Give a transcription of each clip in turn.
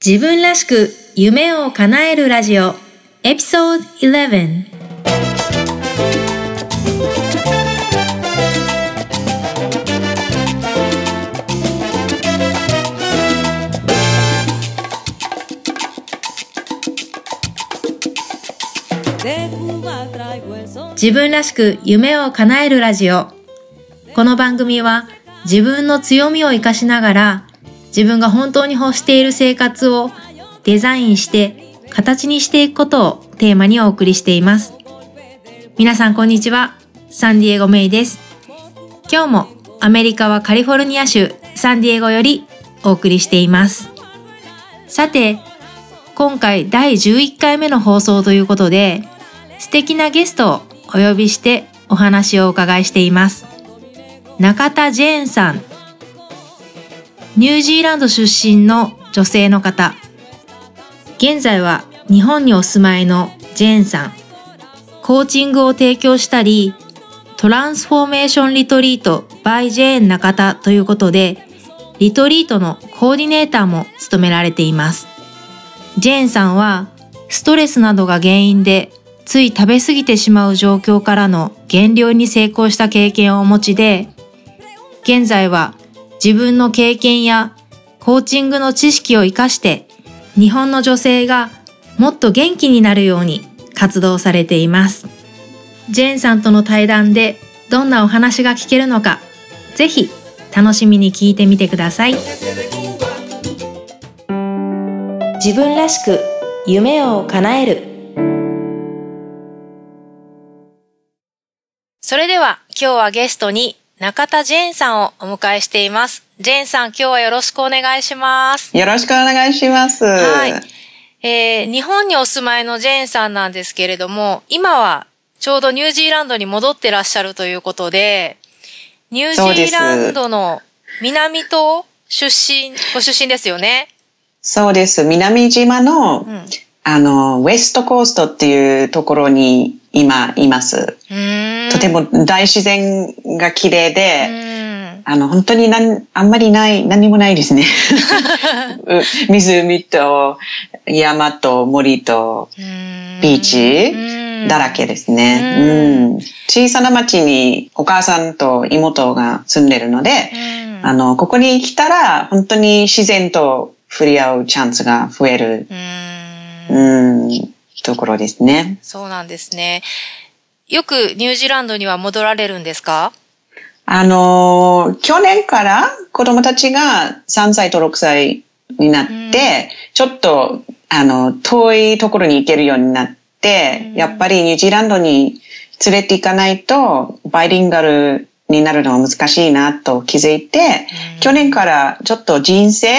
自分らしく夢を叶えるラジオ。エピソード11自分らしく夢を叶えるラジオ。この番組は自分の強みを活かしながら自分が本当に欲している生活をデザインして形にしていくことをテーマにお送りしています。皆さんこんにちは。サンディエゴメイです。今日もアメリカはカリフォルニア州サンディエゴよりお送りしています。さて、今回第11回目の放送ということで素敵なゲストをお呼びしてお話をお伺いしています。中田ジェーンさんニュージーランド出身の女性の方。現在は日本にお住まいのジェーンさん。コーチングを提供したり、トランスフォーメーションリトリート by ジェーン中田ということで、リトリートのコーディネーターも務められています。ジェーンさんは、ストレスなどが原因でつい食べ過ぎてしまう状況からの減量に成功した経験をお持ちで、現在は自分の経験やコーチングの知識を活かして日本の女性がもっと元気になるように活動されています。ジェーンさんとの対談でどんなお話が聞けるのか、ぜひ楽しみに聞いてみてください。自分らしく夢を叶える。それでは今日はゲストに中田ジェーンさんをお迎えしています。ジェーンさん、今日はよろしくお願いします。よろしくお願いします。はい。えー、日本にお住まいのジェーンさんなんですけれども、今はちょうどニュージーランドに戻ってらっしゃるということで、ニュージーランドの南島出身、ご出身ですよね？そうです。南島の、うん。あの、ウェストコーストっていうところに今います。とても大自然が綺麗うで、ん。あの、本当になんあんまりない、何もないですね。う湖と山と森とうんビーチうんだらけですね。ううんん小さな町にお母さんと妹が住んでるので、うんあの、ここに来たら本当に自然と触れ合うチャンスが増える、うんうん、ところですね。そうなんですね。よくニュージーランドには戻られるんですか？あの、去年から子供たちが3歳と6歳になって、うんちょっと、あの、遠いところに行けるようになって、うんやっぱりニュージーランドに連れて行かないと、バイリンガルになるのは難しいなと気づいて、うん去年からちょっと人生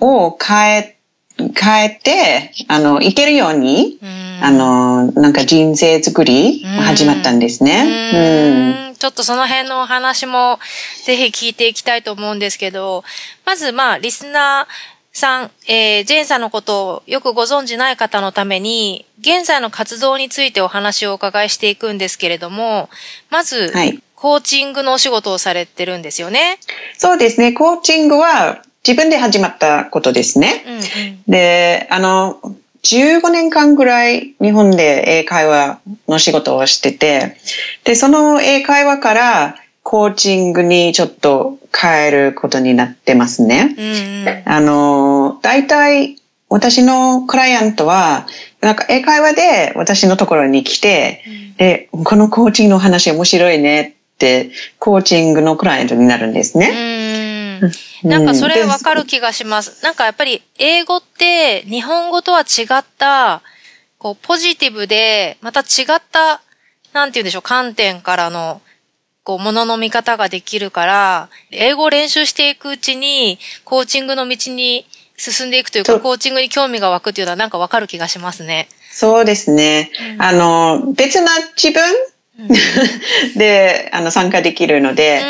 を変え、変えて、あの、行けるように、うんあの、なんか人生作りが始まったんですね。うん。うんちょっとその辺のお話もぜひ聞いていきたいと思うんですけど、まずまあ、リスナーさん、えー、ジェーンさんのことをよくご存じない方のために、現在の活動についてお話をお伺いしていくんですけれども、まず、はいコーチングのお仕事をされてるんですよね。そうですね。コーチングは自分で始まったことですね。うんうん。で、あの、15年間ぐらい日本で英会話の仕事をしてて、で、その英会話からコーチングにちょっと変えることになってますね。うんうん。あの、大体私のクライアントは、なんか英会話で私のところに来て、で、このコーチングの話面白いねって、コーチングのクライアントになるんですね。うんなんかそれうんわかる気がします。なんかやっぱり英語って日本語とは違った、こうポジティブで、また違った、なんて言うんでしょう、観点からの、こう、ものの見方ができるから、英語を練習していくうちに、コーチングの道に進んでいくというか、コーチングに興味が湧くっていうのはなんかわかる気がしますね。そうですね。あの、別な自分、であの参加できるので、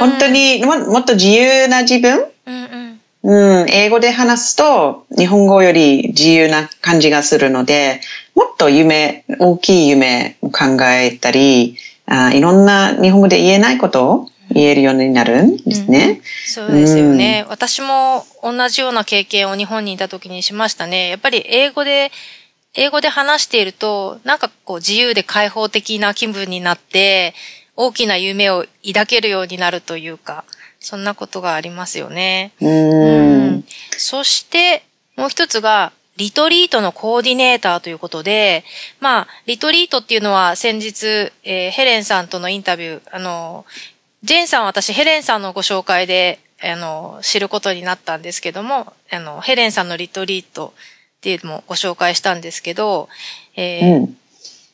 本当にももっと自由な自分、うんうん。うん、英語で話すと日本語より自由な感じがするので、もっと夢、大きい夢を考えたり、あいろんな日本語で言えないことを言えるようになるんですね。うん、そうですよね、うん、私も同じような経験を日本にいた時にしましたね。やっぱり英語で、英語で話していると、なんかこう自由で開放的な気分になって、大きな夢を抱けるようになるというか、そんなことがありますよね。うん,、そして、もう一つが、リトリートのコーディネーターということで、まあ、リトリートっていうのは先日、えー、ヘレンさんとのインタビュー、あの、ジェーンさんは私ヘレンさんのご紹介で、あの、知ることになったんですけども、あの、ヘレンさんのリトリートっていうのもご紹介したんですけど、えー、うん、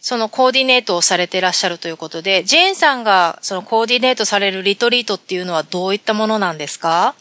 そのコーディネートをされていらっしゃるということで、ジェーンさんがそのコーディネートされるリトリートっていうのはどういったものなんですか？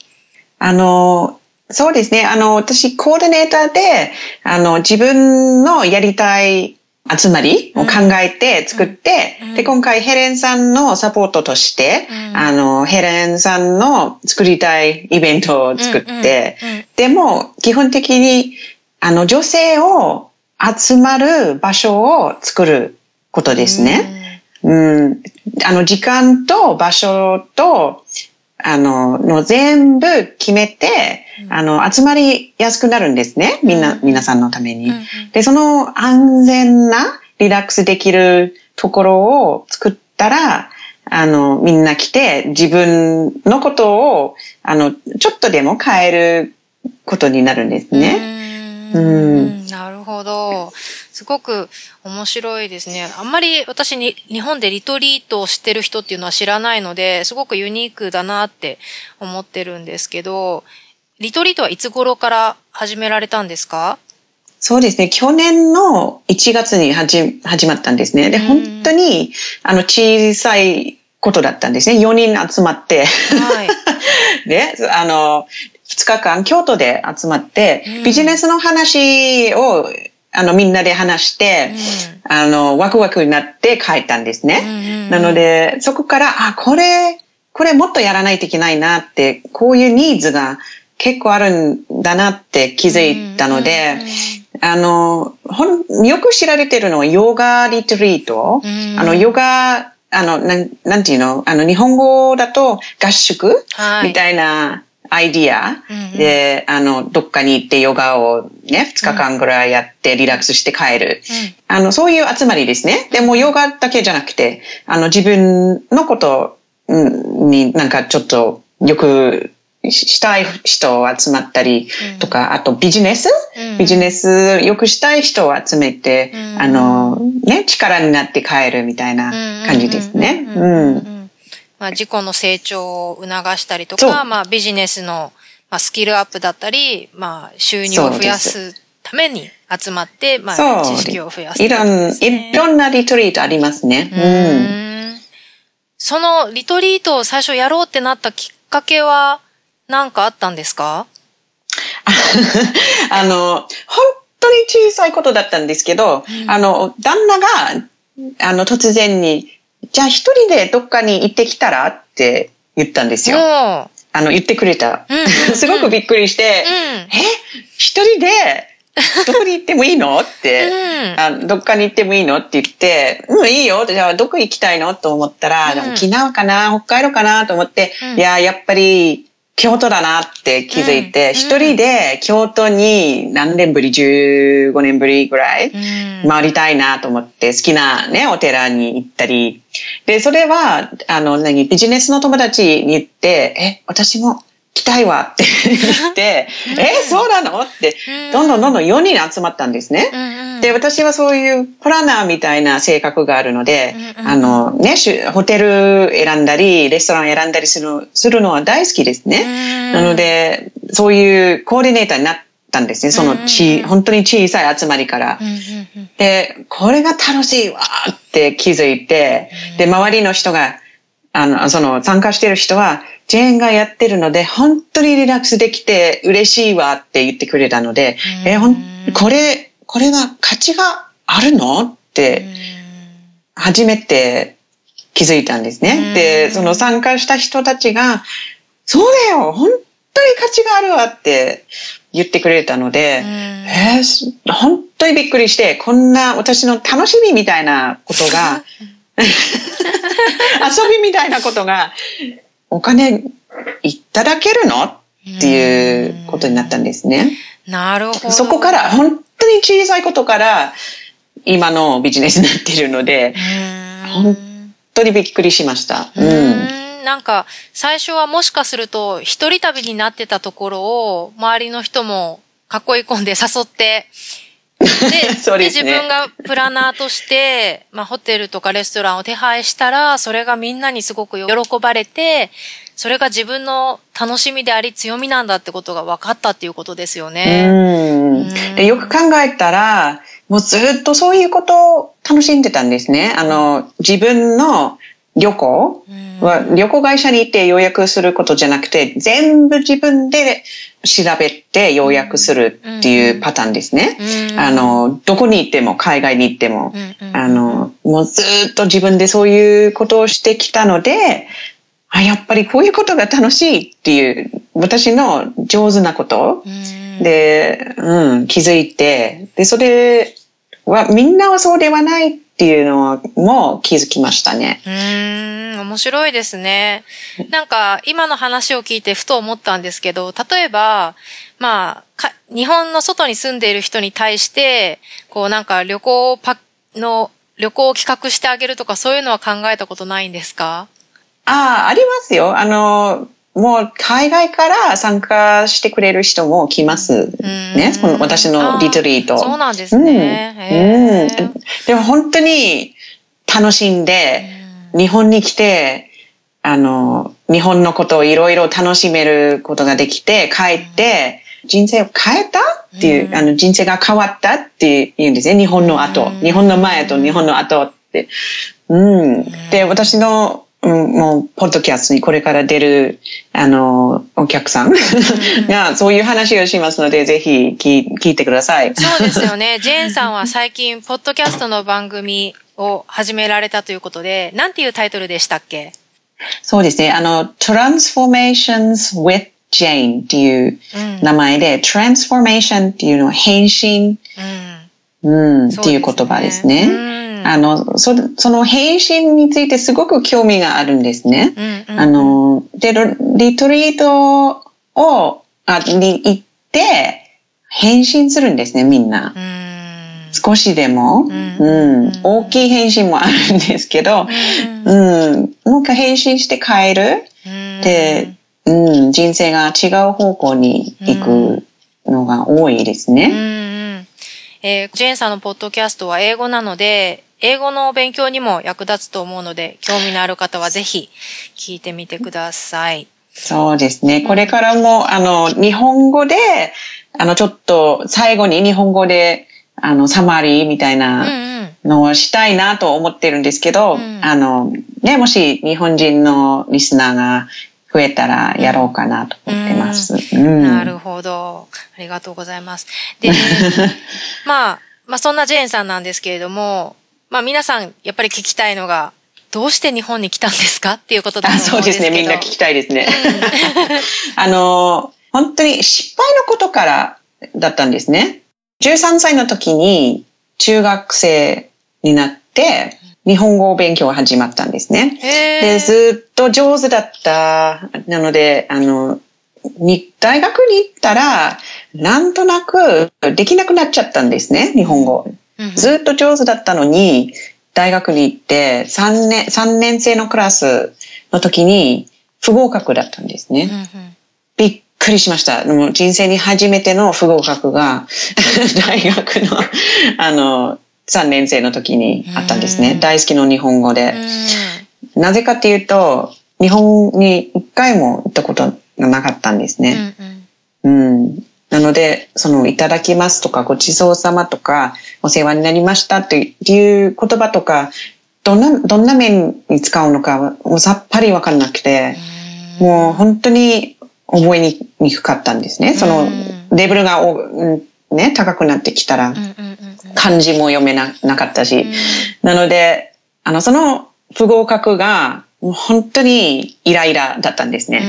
あの、そうですね。あの、私、コーディネーターで、あの、自分のやりたい集まりを考えて作って、うん、で、今回ヘレンさんのサポートとして、うん、あの、ヘレンさんの作りたいイベントを作って、でも、基本的に、あの、女性を集まる場所を作ることですね。うん、あの、時間と場所と、あの、の全部決めて、あの、集まりやすくなるんですね。みんな、皆さんのために。で、その安全なリラックスできるところを作ったら、あの、みんな来て自分のことを、あの、ちょっとでも変えることになるんですね。うん、なるほど。すごく面白いですね。あんまり私に日本でリトリートをしてる人っていうのは知らないので、すごくユニークだなって思ってるんですけど、リトリートはいつ頃から始められたんですか？そうですね。去年の1月に始始まったんですね。で、本当に、あの、小さいことだったんですね。4人集まって。はい。で、あの、2日間京都で集まって、ビジネスの話をあの、みんなで話して、うん、あの、ワクワクになって帰ったんですね。うんうんうん、なので、そこから、あ、これ、これもっとやらないといけないなって、こういうニーズが結構あるんだなって気づいたので、うんうんうん、あの、ほん、よく知られてるのはヨガリトリート。うん、あの、ヨガ、あの、なん、なんていうの？あの、日本語だと合宿、はい、みたいなアイディア。で、あの、どっかに行ってヨガをね、2日間ぐらいやってリラックスして帰る。あの、そういう集まりですね。でもヨガだけじゃなくて、あの、自分のことになんかちょっとよくしたい人を集まったりとか、あとビジネス、ビジネスよくしたい人を集めて、あの、ね、力になって帰るみたいな感じですね。うん。まあ、自己の成長を促したりとか、まあ、ビジネスの、まあ、スキルアップだったり、まあ、収入を増やすために集まって、まあ、知識を増やす、ね、いろん、いろんなリトリートありますね。うん。そのリトリートを最初やろうってなったきっかけは何かあったんですか？あの、本当に小さいことだったんですけど、うん、あの、旦那が、あの、突然に、じゃあ一人でどっかに行ってきたらって言ったんですよ。あの、言ってくれた。うんうんうん、すごくびっくりして、うん、え一人でどこに行ってもいいの？って、うん、あどっかに行ってもいいの？って言って、うん、いいよ。じゃあ、どこ行きたいの？と思ったら、うん、沖縄かな？北海道かな？と思って、うん、いや、やっぱり、京都だなって気づいて、一、うん、人で京都に何年ぶり ?15 年ぶりぐらい回りたいなと思って、好きなね、お寺に行ったり。で、それは、あの、何、ビジネスの友達に言って、え、私も来たいわって言って、え、そうなの？って、どんどんどんどん4人集まったんですね。で、私はそういうプランナーみたいな性格があるので、あの、ね、ホテル選んだり、レストラン選んだりするするのは大好きですね。なので、そういうコーディネーターになったんですね。そのち、本当に小さい集まりから。で、これが楽しいわって気づいて、で、周りの人が、あの、その参加してる人は、ジェーンがやってるので、本当にリラックスできて嬉しいわって言ってくれたので、えほん、これ、これが価値があるの？って、初めて気づいたんですね。で、その参加した人たちが、そうだよ本当に価値があるわって言ってくれたので、えー、本当にびっくりして、こんな私の楽しみみたいなことが、遊びみたいなことがお金いただけるの？っていうことになったんですね。なるほど。そこから、本当に小さいことから、今のビジネスになっているので、本本当にびっくりしました。ううん。んなんか、最初はもしかすると、一人旅になってたところを、周りの人も囲い込んで誘って、で、ね自分がプランナーとして、まあ、ホテルとかレストランを手配したら、それがみんなにすごく喜ばれて、それが自分の楽しみであり強みなんだってことが分かったっていうことですよね。うんでよく考えたら、もうずっとそういうことを楽しんでたんですね。あの、自分の旅行は、旅行会社に行って予約することじゃなくて、全部自分で調べて予約するっていうパターンですね。うん。あの、どこに行っても、海外に行っても、うんうん。あの、もうずっと自分でそういうことをしてきたので、あ、やっぱりこういうことが楽しいっていう、私の上手なこと、うん。で、うん、気づいて、で、それは、みんなはそうではないっていうのも気づきましたね。うーん、面白いですね。なんか、今の話を聞いてふと思ったんですけど、例えば、まあ、か日本の外に住んでいる人に対して、こうなんか旅行パの、旅行を企画してあげるとかそういうのは考えたことないんですか？ああ、ありますよ。あの、もう海外から参加してくれる人も来ますね。この私のリトリート。そうなんですね。うんうんでも本当に楽しんで、日本に来て、あの、日本のことをいろいろ楽しめることができて、帰って、人生を変えたっていう、うんあの、人生が変わったっていうんですね。日本の後。うん日本の前と日本の後って。うん。で、私の、うん、もう、ポッドキャストにこれから出る、あの、お客さんが、そういう話をしますので、ぜひ聞聞いてください。そうですよね。ジェーンさんは最近、ポッドキャストの番組を始められたということで、なんていうタイトルでしたっけ？そうですね。あの、Transformations with Jane っていううん名前で、Transformation っていうのは変身、うん。うん、っていう言葉ですね。うんあの、そ、その変身についてすごく興味があるんですね。うんうんあの、で、ロリトリートを、あ、に行って、変身するんですね、みんな。うん。少しでも、んうん、大きい変身もあるんですけど、うん、もう一回変身して変える。うんで、うん、人生が違う方向に行くのが多いですね。んえージェーンさんのポッドキャストは英語なので、英語の勉強にも役立つと思うので、興味のある方はぜひ聞いてみてください。そうですね。これからも、あの、日本語で、あの、ちょっと最後に日本語で、あの、サマリーみたいうんなうん。のをしたいなと思ってるんですけど、うんあの、ね、もし日本人のリスナーが増えたらやろうかなと思ってます。うんなるほど。ありがとうございます。で、まあ、まあそんなジェーンさんなんですけれども、まあ皆さんやっぱり聞きたいのが、どうして日本に来たんですかっていうことだとあ思そううんです。ね。みんな聞きたいですね。あの、本当に失敗のことからだったんですね。13歳の時に中学生になって、日本語勉強が始まったんですね。で、ずっと上手だった。なので、あの、に大学に行ったら、なんとなくできなくなっちゃったんですね、日本語。うんずっと上手だったのに、大学に行って3年、3年生のクラスの時に不合格だったんですね。びっくりしました。もう人生に初めての不合格が 大学のあの3年生の時にあったんですね。うん大好きの日本語で。うんなぜかっていうと、日本に一回も行ったことがなかったんですね。うんうんうん。なので、その、いただきますとか、ごちそうさまとか、お世話になりましたっていう言葉とか、どんな、どんな面に使うのか、もうさっぱりわかんなくて、もう本当に覚えにくかったんですね。そのうん、レベルがお、うんね、高くなってきたら漢字も読めななかったし、うんなので、あの、その不合格が、もう本当にイライラだったんですね。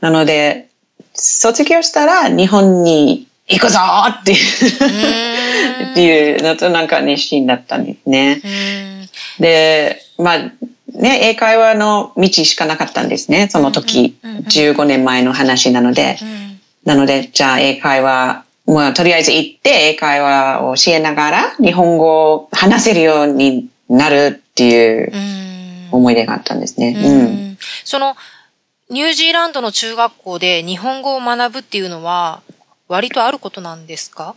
なので、卒業したら日本に行くぞーっていう、っていうのとなんか熱心だったんですね。うんで、まあ、ね、英会話の道しかなかったんですね。その時、うんうんうんうん15年前の話なので。うんなので、じゃあ英会話、まあ、とりあえず行って英会話を教えながら日本語を話せるようになるっていううん思い出があったんですね。ううん。んその、ニュージーランドの中学校で日本語を学ぶっていうのは、割とあることなんですか？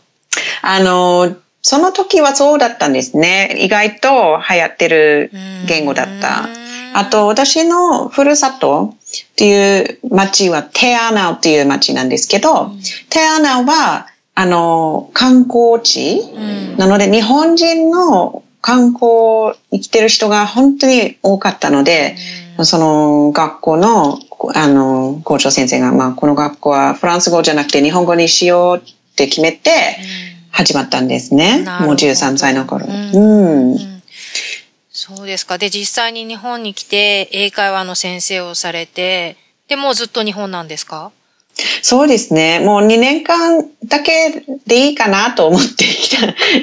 あの、その時はそうだったんですね。意外と流行ってる言語だった。あと、私のふるさとっていう町はテアナウっていう町なんですけど、テアナウは、あの、観光地うんなので、日本人の観光生きてる人が本当に多かったので、その学校の、あの、校長先生が、まあ、この学校はフランス語じゃなくて日本語にしようって決めて始まったんですね。なるほどもう13歳の頃。うんうん。うんそうですか。で、実際に日本に来て、英会話の先生をされて、で、もうずっと日本なんですか？そうですね。もう2年間だけでいいかなと思って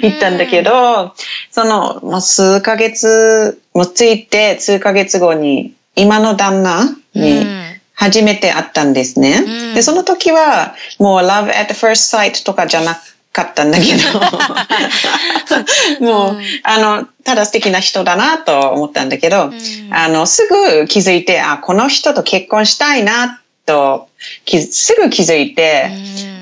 行ったんだけど、その、もう数ヶ月もついて、数ヶ月後に、今の旦那に、うん。初めて会ったんですね。うん。で、その時は、もう love at first sight とかじゃなかったんだけど、もう、あの、ただ素敵な人だなと思ったんだけど、ん。あの、すぐ気づいて、あ、この人と結婚したいなと、きすぐ気づいて、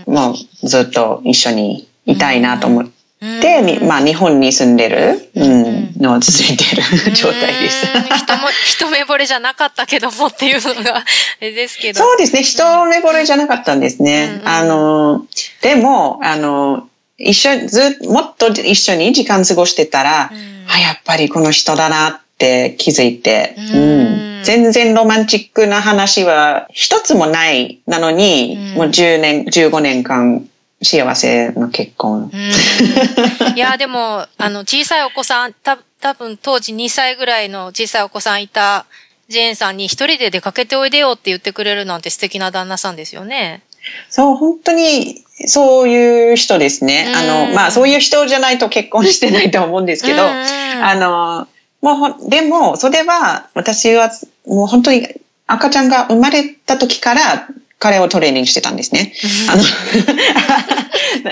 もうずっと一緒にいたいなと思って、にまあ日本に住んでる、うん、の続いてる 状態でした。うん人も、一目惚れじゃなかったけどもっていうのが、あれですけど。そうですね。一目惚れじゃなかったんですね。うん。あの、でも、あの、一緒、ずっもっと一緒に時間過ごしてたら、うん。あ、やっぱりこの人だなって気づいて、うん。うん全然ロマンチックな話は一つもない。なのに、うんもう10年、15年間幸せの結婚。うんいや、でも、あの、小さいお子さん、た、多分当時2歳ぐらいの小さいお子さんいたジェーンさんに一人で出かけておいでよって言ってくれるなんて素敵な旦那さんですよね。そう、本当にそういう人ですね。うんあの、まあそういう人じゃないと結婚してないと思うんですけど、うんあの、もうでも、それは、私は、もう本当に赤ちゃんが生まれた時から、彼をトレーニングしてたんですね。あの、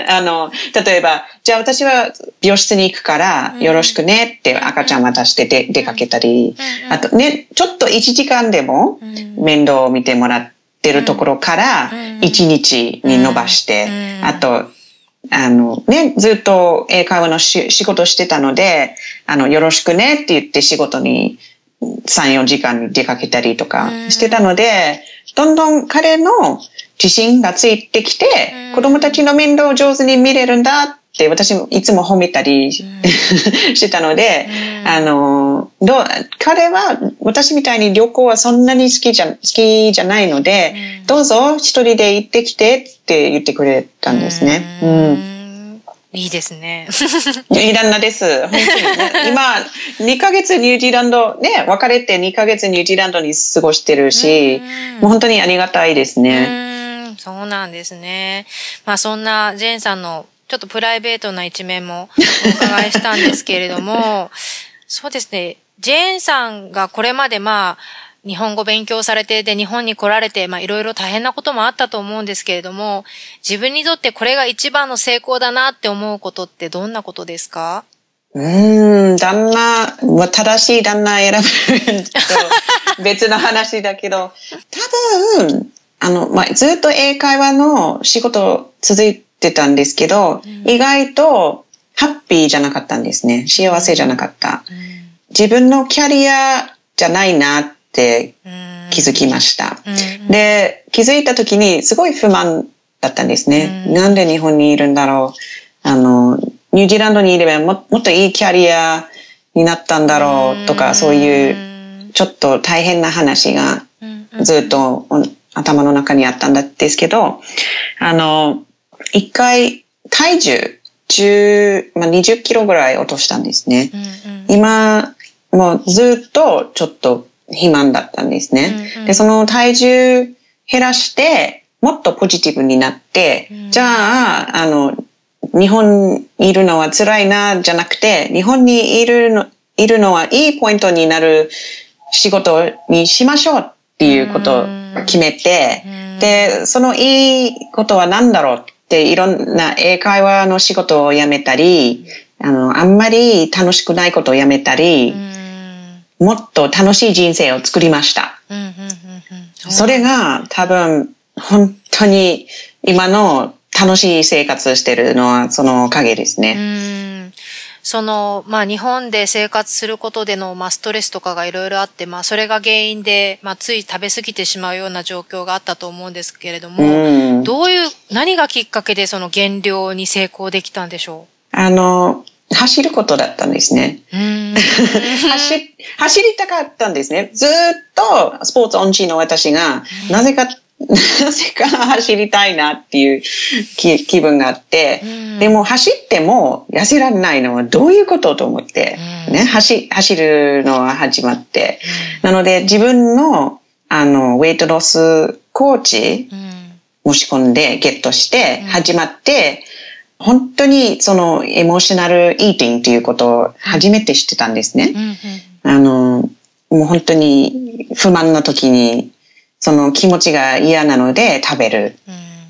あの、例えば、じゃあ私は病室に行くから、よろしくねって赤ちゃん渡してで出かけたり、うん。あとね、ちょっと1時間でもうん。面倒を見てもらってるところから、うん。1日に伸ばして、うん。あと、あのね、ずっと英会話のし仕事してたので、あの、よろしくねって言って仕事に3、4時間出かけたりとかしてたので、どんどん彼の自信がついてきて、うん。子供たちの面倒を上手に見れるんだって私もいつも褒めたり してたので、うん。あの、どう、彼は私みたいに旅行はそんなに好きじゃ、好きじゃないので、うん。どうぞ一人で行ってきてって言ってくれたんですね。ううん。んいいですね。いい旦那です。本当にね 今、2ヶ月ニュージーランド、ね、別れて2ヶ月ニュージーランドに過ごしてるし、もう本当にありがたいですうね。そうなんですね。まあそんなジェーンさんのちょっとプライベートな一面もお伺いしたんですけれども、そうですね、ジェーンさんがこれまでまあ、日本語勉強されて、で、日本に来られて、まあ、いろいろ大変なこともあったと思うんですけれども、自分にとってこれが一番の成功だなって思うことってどんなことですか？うーん、旦那、まあ正しい旦那選ぶと別の話だけど、多分、あの、まあ、ずっと英会話の仕事続いてたんですけど、意外とハッピーじゃなかったんですね。幸せじゃなかった。自分のキャリアじゃないなって気づきました。で、気づいた時にすごい不満だったんですね。うんなんで日本にいるんだろう。あの、ニュージーランドにいればももっといいキャリアになったんだろうとか、そういうちょっと大変な話がずっとお頭の中にあったんですけど、あの、一回体重10、まあ、20キロぐらい落としたんですね。今、もうずっとちょっと肥満だったんですね。うんうん。で、その体重減らして、もっとポジティブになって、うん。じゃあ、あの、日本にいるのは辛いな、じゃなくて、日本にいるの、いるのはいいポイントになる仕事にしましょうっていうことを決めて、で、そのいいことは何だろうっていろんな英会話の仕事を辞めたり、あの、あんまり楽しくないことを辞めたり、もっと楽しい人生を作りました。それが多分本当に今の楽しい生活してるのはそのおかげですね。その、まあ日本で生活することでの、まあストレスとかがいろいろあって、まあそれが原因で、まあつい食べ過ぎてしまうような状況があったと思うんですけれども、どういう、何がきっかけでその減量に成功できたんでしょう？あの、走ることだったんですね。走走りたかったんですね。ずっとスポーツ音痴の私が、なぜかなぜか走りたいなっていう気分があって、でも走っても痩せられないのはどういうことと思って、ね、走、走るのは始まって、なので自分のあの、ウェイトロスコーチ申し込んでゲットして始まって、本当にそのエモーショナルイーティングということを初めて知ってたんですね。あの、もう本当に不満な時にその気持ちが嫌なので食べる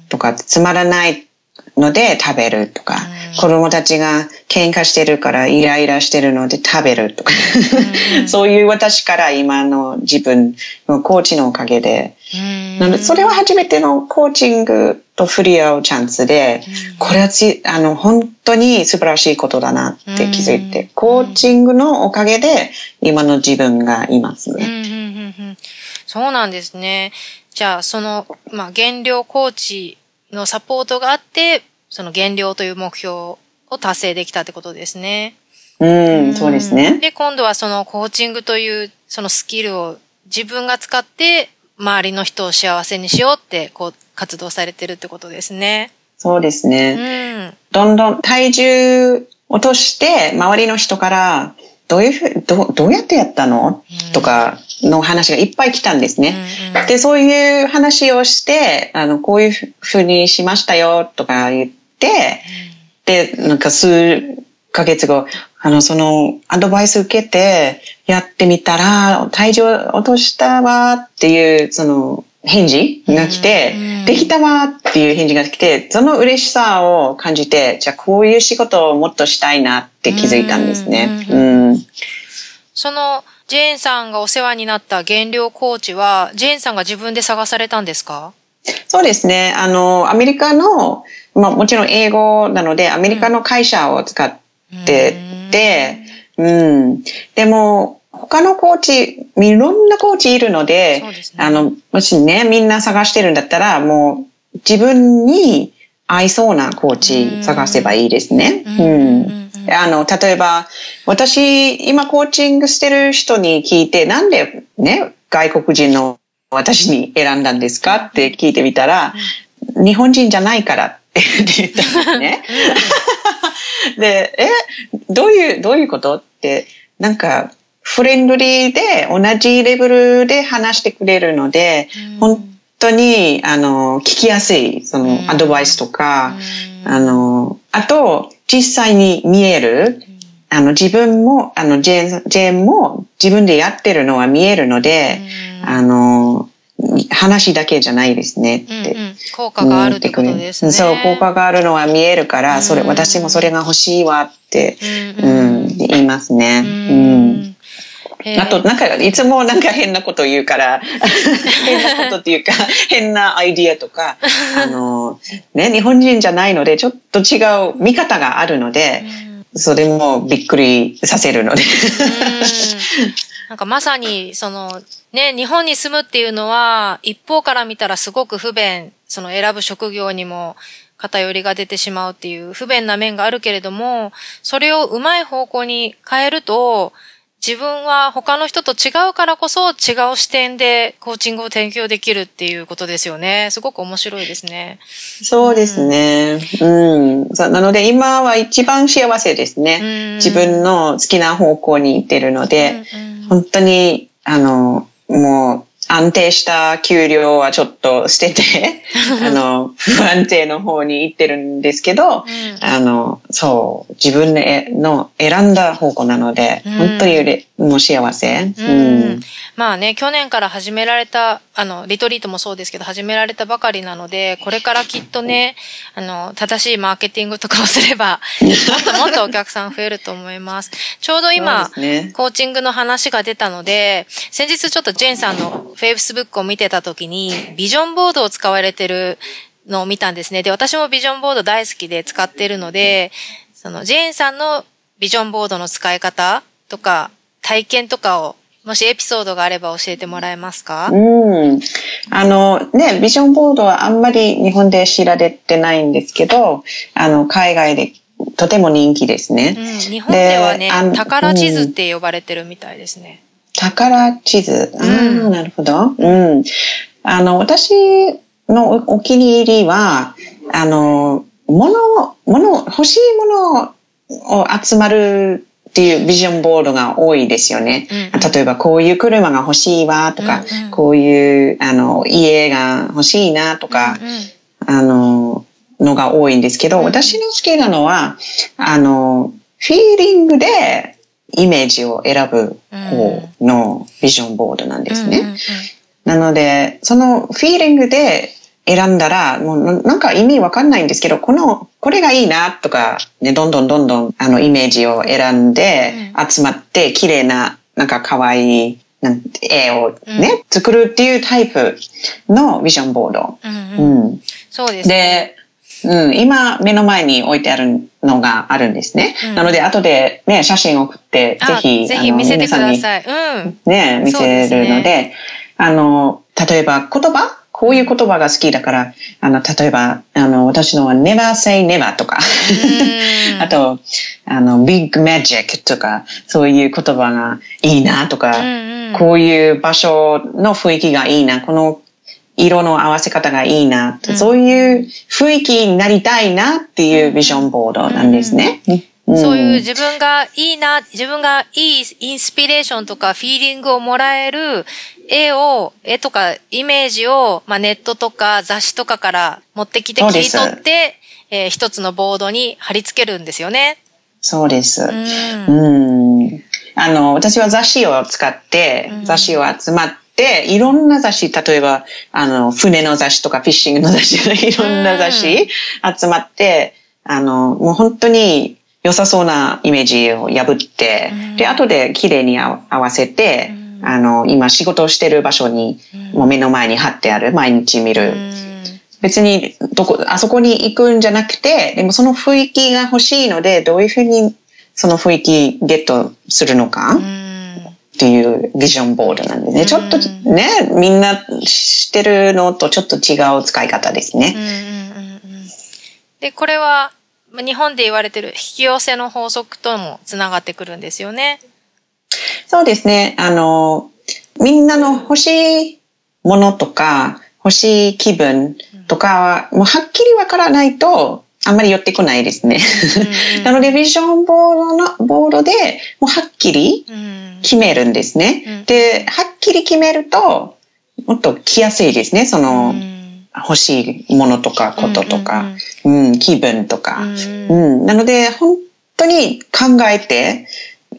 とか、つまらないので食べるとか、子供たちが喧嘩してるからイライラしてるので食べるとか、そういう私から今の自分のコーチのおかげで、なのでそれは初めてのコーチングと触れ合うチャンスで、これはつあの本当に素晴らしいことだなって気づいて、コーチングのおかげで今の自分がいますね。そうなんですね。じゃあ、その、まあ、減量コーチのサポートがあって、その減量という目標を達成できたってことですね。うん、そうですね。で、今度はそのコーチングというそのスキルを自分が使って周りの人を幸せにしようってこう活動されてるってことですね。そうですね。うん、どんどん体重落として周りの人からどういうふう、どどうやってやったの、とかの話がいっぱい来たんですね。で、そういう話をして、あの、こういうふうにしましたよとか言って、で、なんか数ヶ月後、あの、そのアドバイス受けてやってみたら、体重落としたわっていう、その、返事が来て、できたわっていう返事が来て、その嬉しさを感じて、じゃあこういう仕事をもっとしたいなって気づいたんですね。うん、その、ジェーンさんがお世話になった減量コーチは、ジェーンさんが自分で探されたんですか？そうですね。あの、アメリカの、まあもちろん英語なので、アメリカの会社を使ってて、うん、うん、でも、他のコーチ、いろんなコーチいるので、でね、あの、もしね、みんな探してるんだったら、もう自分に合いそうなコーチ探せばいいですね。うん。あの、例えば、私、今コーチングしてる人に聞いて、なんでね、外国人の私に選んだんですかって聞いてみたら、日本人じゃないからって言ったんですね。で、え、どういう、どういうこと？って、なんか、フレンドリーで同じレベルで話してくれるので、うん、本当に、あの、聞きやすい、その、アドバイスとか、うん、あの、あと、実際に見える、あの、自分も、あの、ジェーン、ジェーンも自分でやってるのは見えるので、あの、話だけじゃないですねって。うんうん、効果があるってことですね。そう、効果があるのは見えるから、それ、私もそれが欲しいわって、うん、言いますね。うんあと、なんか、いつもなんか変なこと言うから、変なことっていうか、変なアイディアとか、あの、ね、日本人じゃないので、ちょっと違う見方があるので、それもびっくりさせるので。なんかまさに、その、ね、日本に住むっていうのは、一方から見たらすごく不便、その選ぶ職業にも偏りが出てしまうっていう不便な面があるけれども、それをうまい方向に変えると、自分は他の人と違うからこそ違う視点でコーチングを提供できるっていうことですよね。すごく面白いですね。そうですね。うん。うん、なので今は一番幸せですね。自分の好きな方向に行ってるので、うんうん、本当に、あの、もう、安定した給料はちょっと捨てて、あの、不安定の方に行ってるんですけど、うん、あの、そう、自分での選んだ方向なので、うん、本当にもう幸せ？うんうん。まあね、去年から始められた、あの、リトリートもそうですけど、始められたばかりなので、これからきっとね、あの、正しいマーケティングとかをすれば、もっともっとお客さん増えると思います。ちょうど今、ねコーチングの話が出たので、先日ちょっとジェーンさんのフェイスブックを見てた時に、ビジョンボードを使われてるのを見たんですね。で、私もビジョンボード大好きで使ってるので、そのジェーンさんのビジョンボードの使い方とか、体験とかを、もしエピソードがあれば教えてもらえますか？うん。あの、ね、ビジョンボードはあんまり日本で知られてないんですけど、あの、海外でとても人気ですね。うん、日本ではねであ、の宝地図って呼ばれてるみたいですね。宝地図？ああ、うんなるほど。うん。あの、私のおお気に入りは、あの、物、物、欲しいものを集まるっていうビジョンボードが多いですよね。うんうん。例えば、こういう車が欲しいわとか、うんうん。こういう、あの、家が欲しいなとか、うんあの、のが多いんですけど、うん。私の好きなのは、あの、フィーリングでイメージを選ぶ方のビジョンボードなんですね。うんうんうん。なので、そのフィーリングで選んだら、もうななんか意味わかんないんですけど、この、これがいいなとか、ね、どんどんどんどんあのイメージを選んで集まって、綺麗な、なんか可愛いなん絵をね、作るっていうタイプのビジョンボード。うんうんうんそうですね。で、うん、今目の前に置いてあるのがあるんですね。うんなので後でね、写真を送って、ぜあひ、ぜひあの見せてくだ皆さい。うん。ね、見せるので、あの、例えば言葉こういう言葉が好きだから、あの、例えば、あの、私のは never say never とか、うん。あと、あの、big magic とか、そういう言葉がいいなとか、うんうん。こういう場所の雰囲気がいいな、この色の合わせ方がいいな、うん。そういう雰囲気になりたいなっていうビジョンボードなんですね。うんそういう自分がいいな、自分がいいインスピレーションとかフィーリングをもらえる絵を、絵とかイメージを、まあ、ネットとか雑誌とかから持ってきて切り取って、えー一つのボードに貼り付けるんですよね。そうです。うん。うんあの、私は雑誌を使ってう、ん雑誌を集まって、いろんな雑誌、例えば、あの、船の雑誌とかフィッシングの雑誌、いろんな雑誌集まって、あの、もう本当に良さそうなイメージを破って、うん。で、後で綺麗に合合わせて、うん。あの、今仕事をしてる場所に、うん。もう目の前に貼ってある、毎日見る。うん。別に、どこ、あそこに行くんじゃなくて、でもその雰囲気が欲しいので、どういうふうにその雰囲気ゲットするのか、うん。っていうビジョンボードなんでね、うん。ちょっとね、みんな知ってるのとちょっと違う使い方ですね。で、これは、まあ日本で言われてる引き寄せの法則ともつながってくるんですよね。そうですね、あの、みんなの欲しいものとか、欲しい気分とかは、もうはっきりわからないと、あんまり寄ってこないですね。うん なので、ビジョンボードの、ボードでもうはっきりうん決めるんですね。うんで、はっきり決めると、もっと来やすいですね。その、うん欲しいものとかこととか、うん気分とか、うんうんなので、本当に考えて、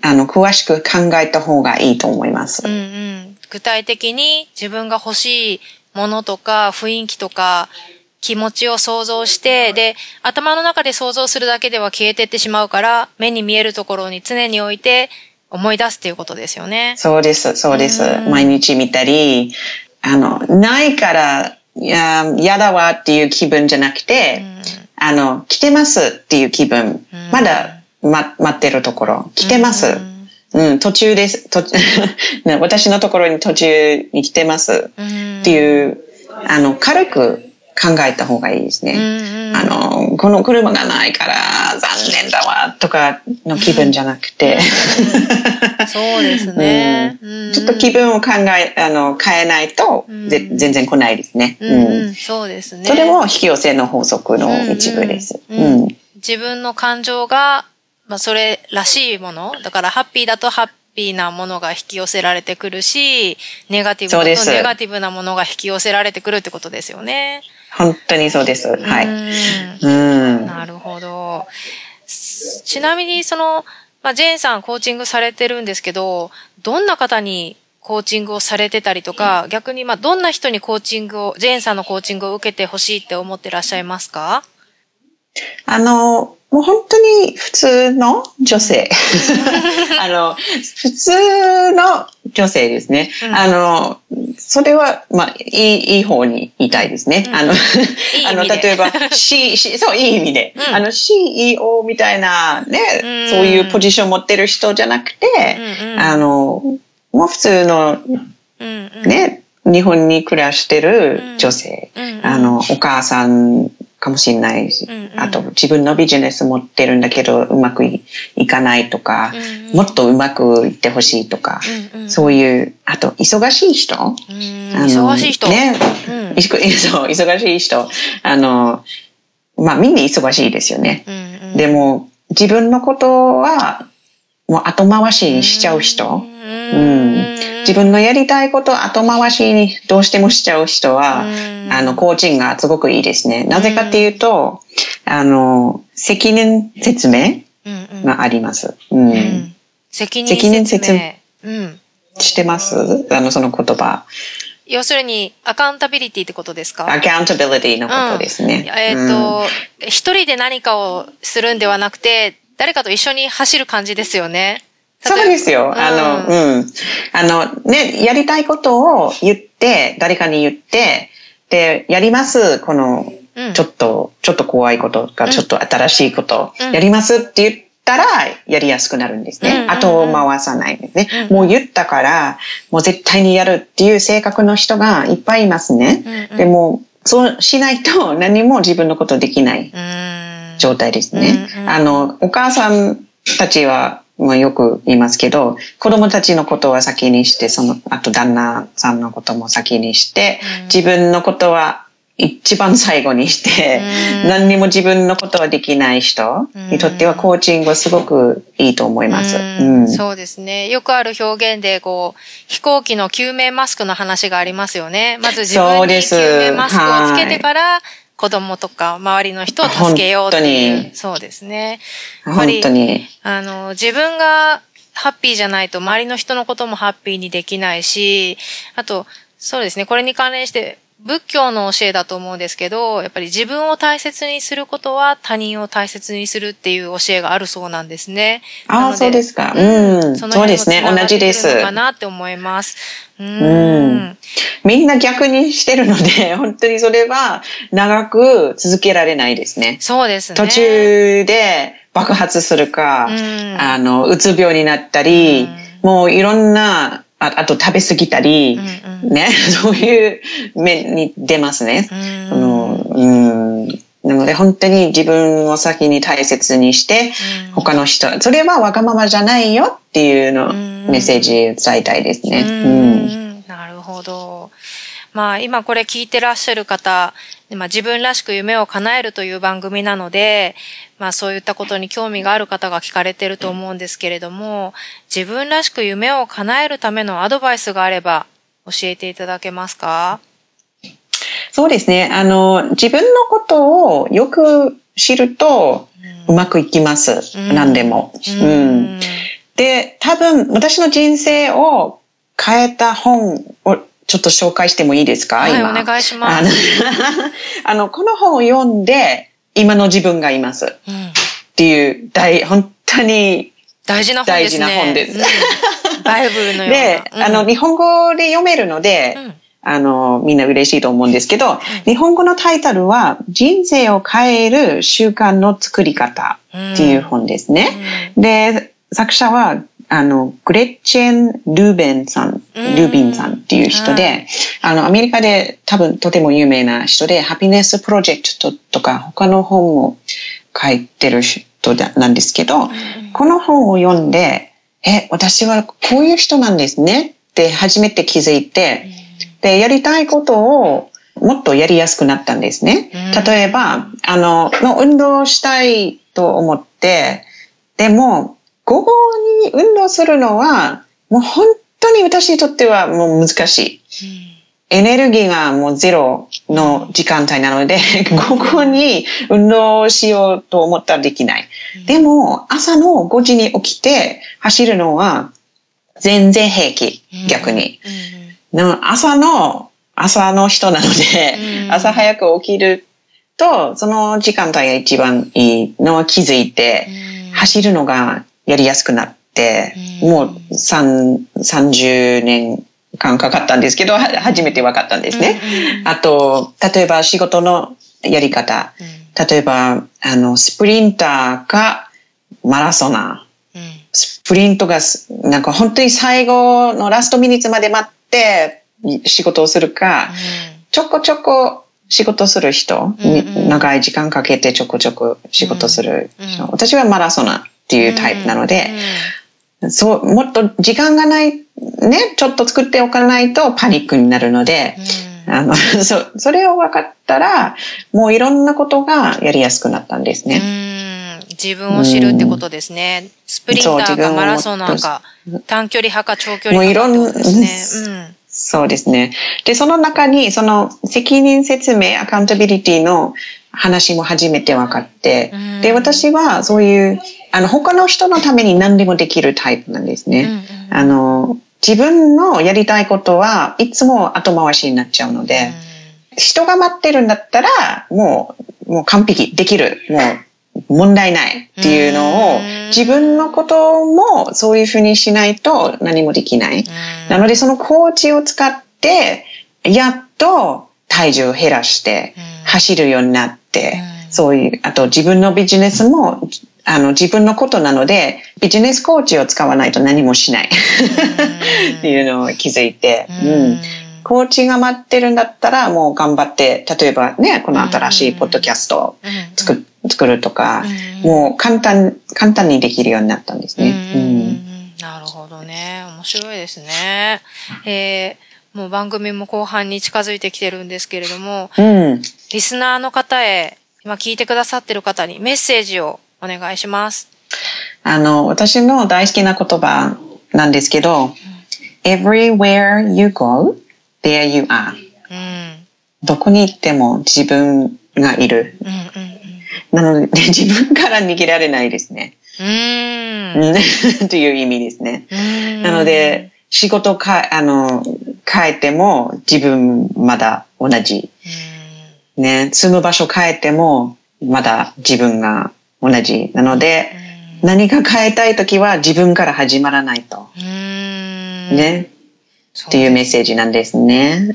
あの、詳しく考えた方がいいと思います。うんうん具体的に自分が欲しいものとか雰囲気とか気持ちを想像して、で、頭の中で想像するだけでは消えてってしまうから、目に見えるところに常に置いて思い出すっていうことですよね。そうです、そうです。うん毎日見たり、あの、ないから、いや、やだわっていう気分じゃなくて、あの、来てますっていう気分。うんまだ、ま、待ってるところ。来てます。うんうん、途中です。途 ね私のところに途中に来てます。うんっていう、あの、軽く考えた方がいいですね。あの、この車がないから残念だわとかの気分じゃなくて、そうですね。うんちょっと気分を考え、あの、変えないと、うんぜ全然来ないですね。うんうん、そうですね。それも引き寄せの法則の一部です。うん自分の感情が、まあ、それらしいもの。だから、ハッピーだとハッピーなものが引き寄せられてくるし、ネガティブだとネガティブなものが引き寄せられてくるってことですよね。本当にそうです。はい。うんうん。なるほど。ちなみに、その、まあ、ジェーンさんコーチングされてるんですけど、どんな方にコーチングをされてたりとか、逆にまあどんな人にコーチングを、ジェーンさんのコーチングを受けてほしいって思ってらっしゃいますか？あの、もう本当に普通の女性。あの、普通の女性ですね。うん、あの、それは、まあ、いい、いい方に言いたいですね。うん、あの、あの、例えば、C、C、そう、いい意味で。うん、あの、CEO みたいなね、そういうポジションを持ってる人じゃなくて、あの、もう普通の、ね、日本に暮らしてる女性、あの、お母さんかもしれないし、うんうん、あと自分のビジネス持ってるんだけどうまくいかないとか、うんうん、もっとうまくいってほしいとか、うんうん、そういう、あと忙しい人、忙しい人。ね、うん、忙しい人、あの、まあみんな忙しいですよね。うんうん、でも自分のことはもう後回しにしちゃう人、うん、自分のやりたいことを後回しにどうしてもしちゃう人は、あの、コーチングがすごくいいですね。なぜかっていうと、あの、責任説明があります。うん。責任説明。うん。してます？あの、その言葉。要するに、アカウンタビリティってことですか？アカウンタビリティのことですね。うん、えっ、ー、と、一、人で何かをするんではなくて、誰かと一緒に走る感じですよね。そうですよ。あの、うん。あの、ね、やりたいことを言って、誰かに言って、で、やります、この、ちょっと、ちょっと怖いことか、ちょっと新しいこと、やりますって言ったら、やりやすくなるんですね。後を回さないんですね。もう言ったから、もう絶対にやるっていう性格の人がいっぱいいますね。でも、そうしないと何も自分のことできない状態ですね。あの、お母さんたちは、まあ、よく言いますけど、子供たちのことは先にして、その、あと旦那さんのことも先にして、自分のことは一番最後にして、何にも自分のことはできない人にとってはコーチングはすごくいいと思います。そうですね。よくある表現で、こう、飛行機の救命マスクの話がありますよね。まず自分に救命マスクをつけてから、子供とか周りの人を助けようっていう。そうですね。やっぱり、あの、自分がハッピーじゃないと周りの人のこともハッピーにできないし、あと、そうですね、これに関連して仏教の教えだと思うんですけど、やっぱり自分を大切にすることは他人を大切にするっていう教えがあるそうなんですね。ああ、そうですか。うん。そのそうですね。同じです。かなって思います。うん。みんな逆にしてるので、本当にそれは長く続けられないですね。そうですね。途中で爆発するか、あの、うつ病になったり、もういろんなああと食べ過ぎたり、うんうん、ね、そういう面に出ますね。うん、うん。なので本当に自分を先に大切にして、他の人、それはわがままじゃないよっていうの、メッセージ伝えたいですね。うん。なるほど。まあ今これ聞いてらっしゃる方、まあ、自分らしく夢を叶えるという番組なので、まあそういったことに興味がある方が聞かれてると思うんですけれども、自分らしく夢を叶えるためのアドバイスがあれば教えていただけますか？そうですね。あの、自分のことをよく知るとうまくいきます。うん、何でも。うん、うん、で、多分私の人生を変えた本をちょっと紹介してもいいですか？はい、今。お願いします。あの、この本を読んで、今の自分がいます。うん、っていう、大、本当に大事な本ですね。大事な本です。うん、バイブルのような。で、うん、あの、日本語で読めるので、あの、みんな嬉しいと思うんですけど、日本語のタイトルは、人生を変える習慣の作り方っていう本ですね。で、作者はあの、グレッチェン・ルーベンさん、ルービンさんっていう人で、あの、アメリカで多分とても有名な人で、ハピネスプロジェクトとか他の本を書いてる人なんですけど、この本を読んで、え、私はこういう人なんですねって初めて気づいて、で、やりたいことをもっとやりやすくなったんですね。例えば、あの、運動したいと思って、でも、午後に運動するのは、もう本当に私にとってはもう難しい。エネルギーがもうゼロの時間帯なので、ここに運動しようと思ったらできない。でも、朝の5時に起きて走るのは全然平気、逆に。でも朝の、朝の人なので、朝早く起きると、その時間帯が一番いいのは気づいて、走るのがやりやすくなって、もう30年間かかったんですけど、初めて分かったんですね。あと、例えば仕事のやり方。例えば、あの、スプリンターかマラソナー。スプリントが、なんか本当に最後のラストミニッツまで待って仕事をするか、ちょこちょこ仕事する人、長い時間かけてちょこちょこ仕事する人。私はマラソナーっていうタイプなので、そう、もっと時間がない、ね、ちょっと作っておかないとパニックになるので、うん、あの、そ、それを分かったら、もういろんなことがやりやすくなったんですね。自分を知るってことですね。スプリンターかマラソンなんか、短距離派か長距離派かってことですね。うんそうですね。で、その中に、その責任説明、アカウンタビリティの話も初めて分かって、で、私はそういう、あの、他の人のために何でもできるタイプなんですね。あの、自分のやりたいことはいつも後回しになっちゃうので、人が待ってるんだったら、もう、もう完璧、できる、もう問題ないっていうのを、自分のこともそういうふうにしないと何もできない。なので、そのコーチを使って、やっと体重を減らして、走るようになって、そういう、あと自分のビジネスも、あの、自分のことなので、ビジネスコーチを使わないと何もしない。っていうのを気づいて、うん。コーチが待ってるんだったら、もう頑張って、例えばね、この新しいポッドキャストを作作るとか、もう簡単、簡単にできるようになったんですね。うん、なるほどね。面白いですね。えーもう番組も後半に近づいてきてるんですけれども、うん、リスナーの方へ、今聞いてくださってる方にメッセージをお願いします。あの、私の大好きな言葉なんですけど、うん、everywhere you go, there you are、うん。どこに行っても自分がいる。うんうんうん、なので、自分から逃げられないですね。うん。という意味ですね。なので、仕事か、あの、変えても自分まだ同じ。ね、住む場所変えてもまだ自分が同じ。なので、何か変えたいときは自分から始まらないと。ね。っていうメッセージなんですね。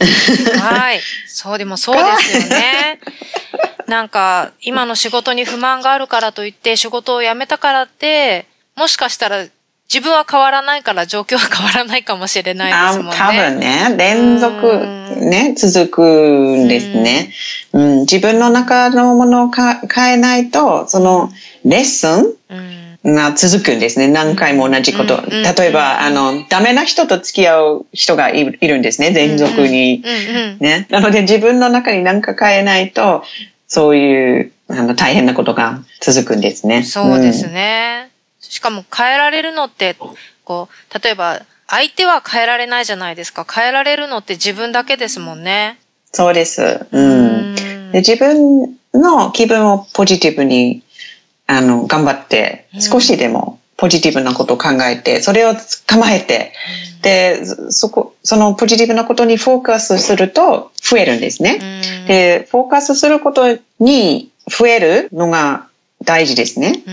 はい。そうでもそうですよね。なんか、今の仕事に不満があるからといって仕事を辞めたからって、もしかしたら自分は変わらないから状況は変わらないかもしれないですもんね。多分ね、連続ね、続くんですね。うん、自分の中のものを変えないと、そのレッスンが続くんですね。何回も同じこと。例えば、あの、ダメな人と付き合う人がいるんですね、連続に。ね。なので自分の中に何か変えないと、そういうあの大変なことが続くんですね。そうですね。しかも変えられるのって、こう、例えば、相手は変えられないじゃないですか。変えられるのって自分だけですもんね。そうです。うん。で自分の気分をポジティブに、あの、頑張って、少しでもポジティブなことを考えて、それを構えて、で、そこ、そのポジティブなことにフォーカスすると増えるんですね。で、フォーカスすることに増えるのが大事ですね。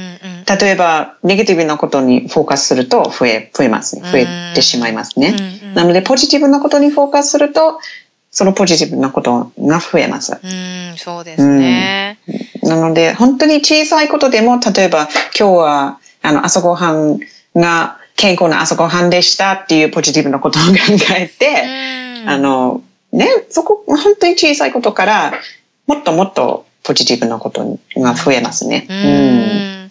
例えば、ネガティブなことにフォーカスすると増え、増えますね。増えてしまいますね。なので、ポジティブなことにフォーカスすると、そのポジティブなことが増えます。うん、そうですね。なので、本当に小さいことでも、例えば、今日は、あの、朝ごはんが健康な朝ごはんでしたっていうポジティブなことを考えて、あの、ね、そこ、本当に小さいことから、もっともっとポジティブなことが増えますね。うん。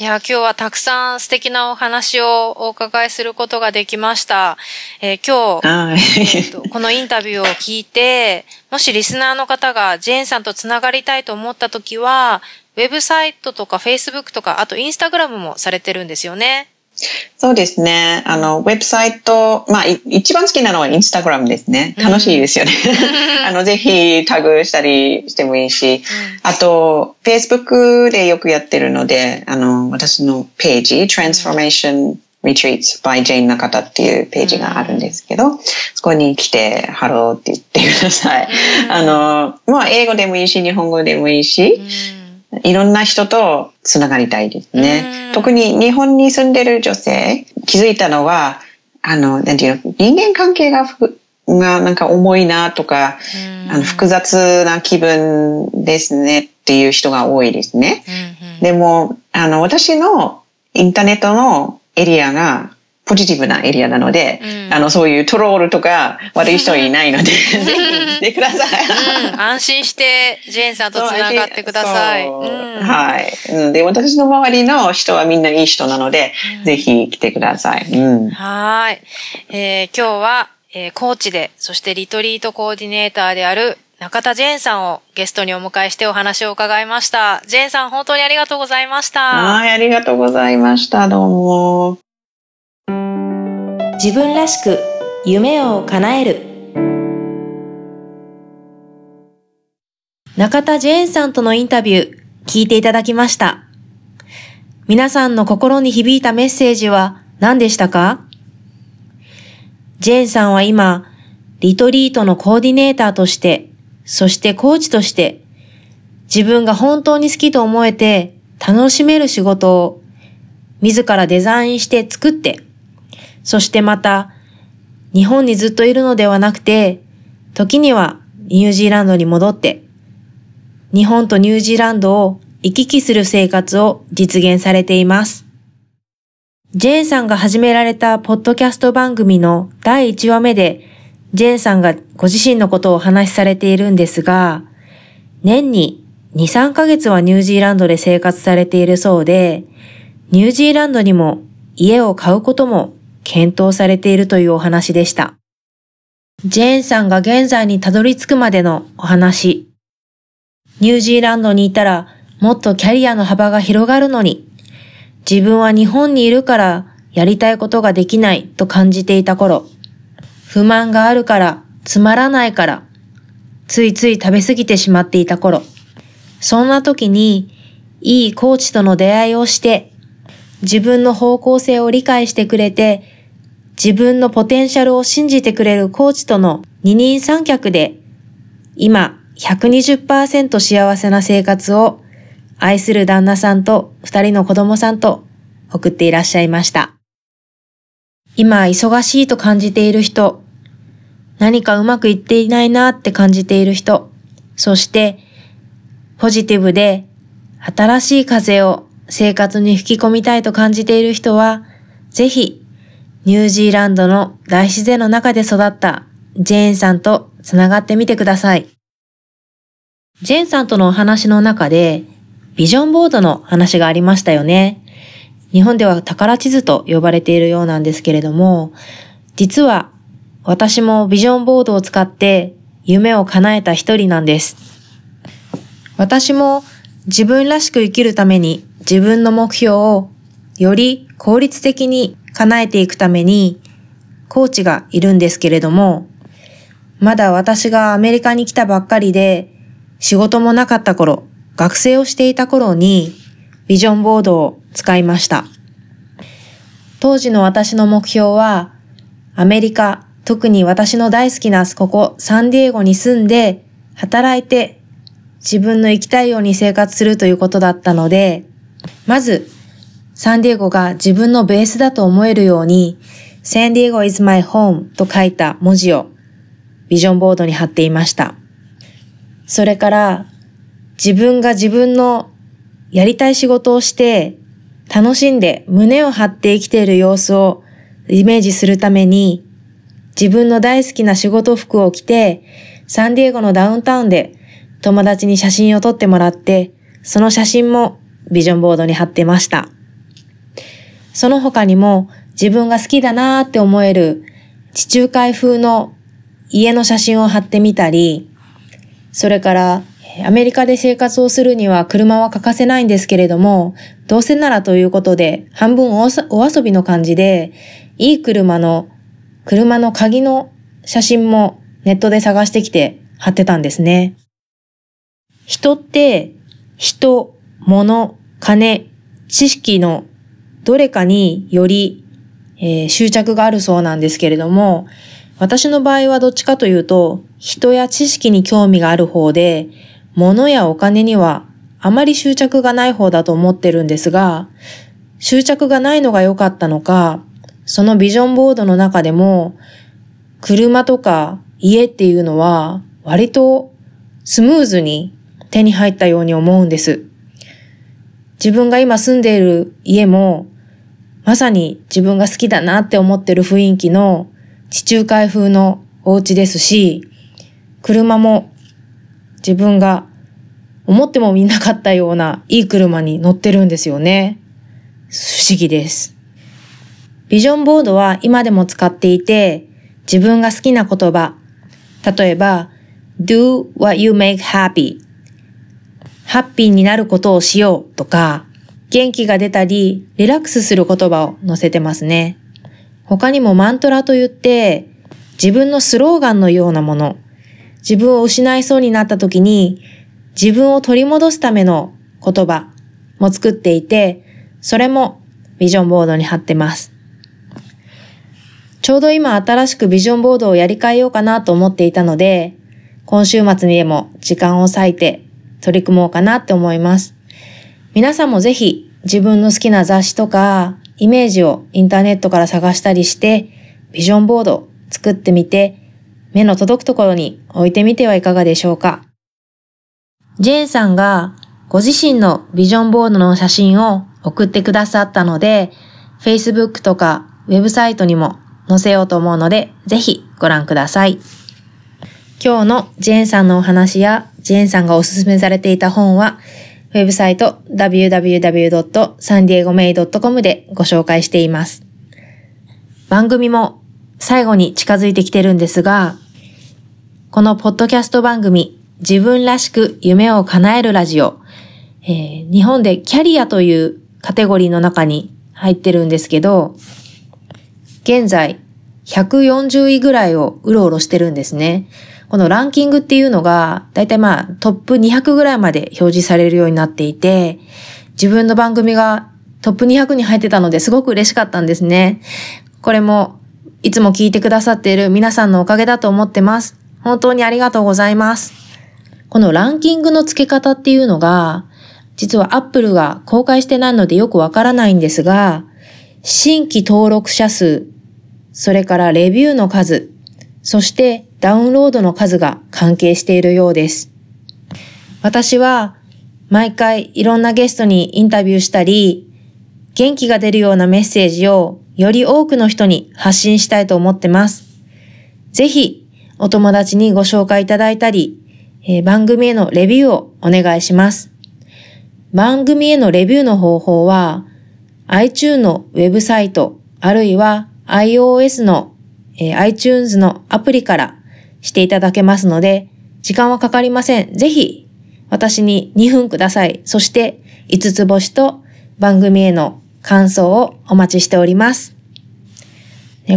いや、今日はたくさん素敵なお話をお伺いすることができました。えー、今日、えー、このインタビューを聞いて、もしリスナーの方がジェーンさんとつながりたいと思ったときは、ウェブサイトとかフェイスブックとか、あとインスタグラムもされてるんですよね。そうですね。あの、ウェブサイト、まあ、一番好きなのはインスタグラムですね。楽しいですよね。あの、ぜひタグしたりしてもいいし、あと、Facebook でよくやってるので、あの、私のページ、Transformation Retreats by Jayne の方っていうページがあるんですけど、そこに来て、ハローって言ってください。あの、まあ、英語でもいいし、日本語でもいいし、いろんな人とつながりたいですね。特に日本に住んでる女性、気づいたのは、あの、なんていうの、人間関係ががなんか重いなとか、あの複雑な気分ですねっていう人が多いですね。でも、あの、私のインターネットのエリアがポジティブなエリアなので、うん、あの、そういうトロールとか悪い人いないので、ぜひ来てください。うん、安心して、ジェーンさんとつながってください。はい。で、私の周りの人はみんないい人なので、ぜひ来てください。はい。えー、今日は、えー、コーチで、そしてリトリートコーディネーターである中田ジェーンさんをゲストにお迎えしてお話を伺いました。ジェーンさん、本当にありがとうございました。はい、ありがとうございました。どうも。自分らしく夢を叶える中田ジェーンさんとのインタビュー聞いていただきました。皆さんの心に響いたメッセージは何でしたか？ジェーンさんは今、リトリートのコーディネーターとして、そしてコーチとして、自分が本当に好きと思えて楽しめる仕事を自らデザインして作ってそしてまた、日本にずっといるのではなくて、時にはニュージーランドに戻って、日本とニュージーランドを行き来する生活を実現されています。ジェーンさんが始められたポッドキャスト番組の第1話目で、ジェーンさんがご自身のことをお話しされているんですが、年に2、3ヶ月はニュージーランドで生活されているそうで、ニュージーランドにも家を買うことも検討されているというお話でした。ジェーンさんが現在にたどり着くまでのお話。ニュージーランドにいたらもっとキャリアの幅が広がるのに、自分は日本にいるからやりたいことができないと感じていた頃、不満があるから、つまらないから、ついつい食べ過ぎてしまっていた頃、そんな時に、いいコーチとの出会いをして、自分の方向性を理解してくれて、自分のポテンシャルを信じてくれるコーチとの二人三脚で、今120%幸せな生活を愛する旦那さんと二人の子供さんと送っていらっしゃいました。今忙しいと感じている人、何かうまくいっていないなって感じている人、そしてポジティブで新しい風を生活に吹き込みたいと感じている人は、ぜひ、ニュージーランドの大自然の中で育ったジェーンさんとつながってみてください。ジェーンさんとのお話の中で、ビジョンボードの話がありましたよね。日本では宝地図と呼ばれているようなんですけれども、実は私もビジョンボードを使って夢を叶えた一人なんです。私も自分らしく生きるために自分の目標をより効率的に叶えていくためにコーチがいるんですけれども、まだ私がアメリカに来たばっかりで仕事もなかった頃、学生をしていた頃にビジョンボードを使いました。当時の私の目標はアメリカ、特に私の大好きなここサンディエゴに住んで働いて自分の生きたいように生活するということだったので、まず、サンディエゴが自分のベースだと思えるように、サンディエゴ is my home と書いた文字をビジョンボードに貼っていました。それから、自分が自分のやりたい仕事をして楽しんで胸を張って生きている様子をイメージするために自分の大好きな仕事服を着てサンディエゴのダウンタウンで友達に写真を撮ってもらってその写真もビジョンボードに貼ってました。その他にも自分が好きだなーって思える地中海風の家の写真を貼ってみたり、それからアメリカで生活をするには車は欠かせないんですけれども、どうせならということで、半分お遊びの感じで、いい車の、車の鍵の写真もネットで探してきて貼ってたんですね。人って、人、物、金、知識のどれかにより、えー、執着があるそうなんですけれども、私の場合はどっちかというと、人や知識に興味がある方で、物やお金にはあまり執着がない方だと思ってるんですが、執着がないのが良かったのか、そのビジョンボードの中でも、車とか家っていうのは割とスムーズに手に入ったように思うんです。自分が今住んでいる家も、まさに自分が好きだなって思ってる雰囲気の地中海風のお家ですし、車も自分が思ってもみなかったようないい車に乗ってるんですよね。不思議です。ビジョンボードは今でも使っていて、自分が好きな言葉、例えば、do what you make happy ハッピーになることをしようとか、元気が出たり、リラックスする言葉を載せてますね。他にもマントラと言って、自分のスローガンのようなもの、自分を失いそうになった時に、自分を取り戻すための言葉も作っていて、それもビジョンボードに貼ってます。ちょうど今新しくビジョンボードをやり替えようかなと思っていたので、今週末にでも時間を割いて取り組もうかなって思います。皆さんもぜひ自分の好きな雑誌とかイメージをインターネットから探したりして、ビジョンボード作ってみて、目の届くところに置いてみてはいかがでしょうか。ジェーンさんがご自身のビジョンボードの写真を送ってくださったので、Facebook とかウェブサイトにも載せようと思うので、ぜひご覧ください。今日のジェーンさんのお話やジェーンさんがおすすめされていた本は、ウェブサイト www.sandiegomay.com でご紹介しています。番組も最後に近づいてきてるんですが、このポッドキャスト番組、自分らしく夢を叶えるラジオ、えー、日本でキャリアというカテゴリーの中に入ってるんですけど、現在140位ぐらいをうろうろしてるんですね。このランキングっていうのが、だいたいまあトップ200ぐらいまで表示されるようになっていて、自分の番組がトップ200に入ってたのですごく嬉しかったんですね。これもいつも聞いてくださっている皆さんのおかげだと思ってます。本当にありがとうございます。このランキングの付け方っていうのが、実は Apple が公開してないのでよくわからないんですが、新規登録者数、それからレビューの数、そしてダウンロードの数が関係しているようです。私は毎回いろんなゲストにインタビューしたり、元気が出るようなメッセージをより多くの人に発信したいと思ってます。ぜひお友達にご紹介いただいたり、えー、番組へのレビューをお願いします。番組へのレビューの方法は iTunes のウェブサイト、あるいは iOS の、えー、iTunes のアプリからしていただけますので、時間はかかりません。ぜひ、私に2分ください。そして、5つ星と番組への感想をお待ちしております。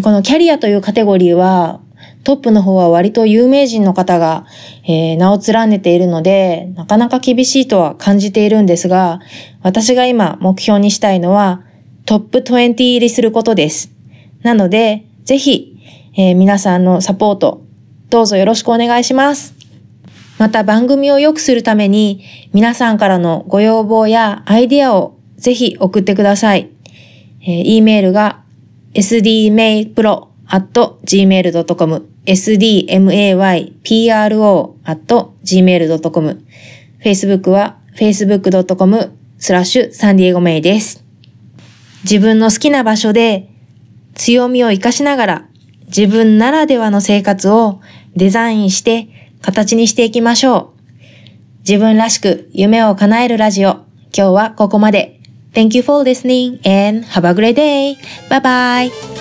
このキャリアというカテゴリーは、トップの方は割と有名人の方が、えー、名を連ねているので、なかなか厳しいとは感じているんですが、私が今目標にしたいのは、トップ20入りすることです。なので、ぜひ、えー、皆さんのサポート、どうぞよろしくお願いします。また番組を良くするために皆さんからのご要望やアイディアをぜひ送ってください。えー、e メールが sdmaypro.gmail.com sdmaypro.gmail.com Facebook は facebook.com スラッシュサンディエゴメイです。自分の好きな場所で強みを活かしながら自分ならではの生活をデザインして形にしていきましょう。自分らしく夢を叶えるラジオ。今日はここまで。Thank you for listening and have a great day. Bye bye.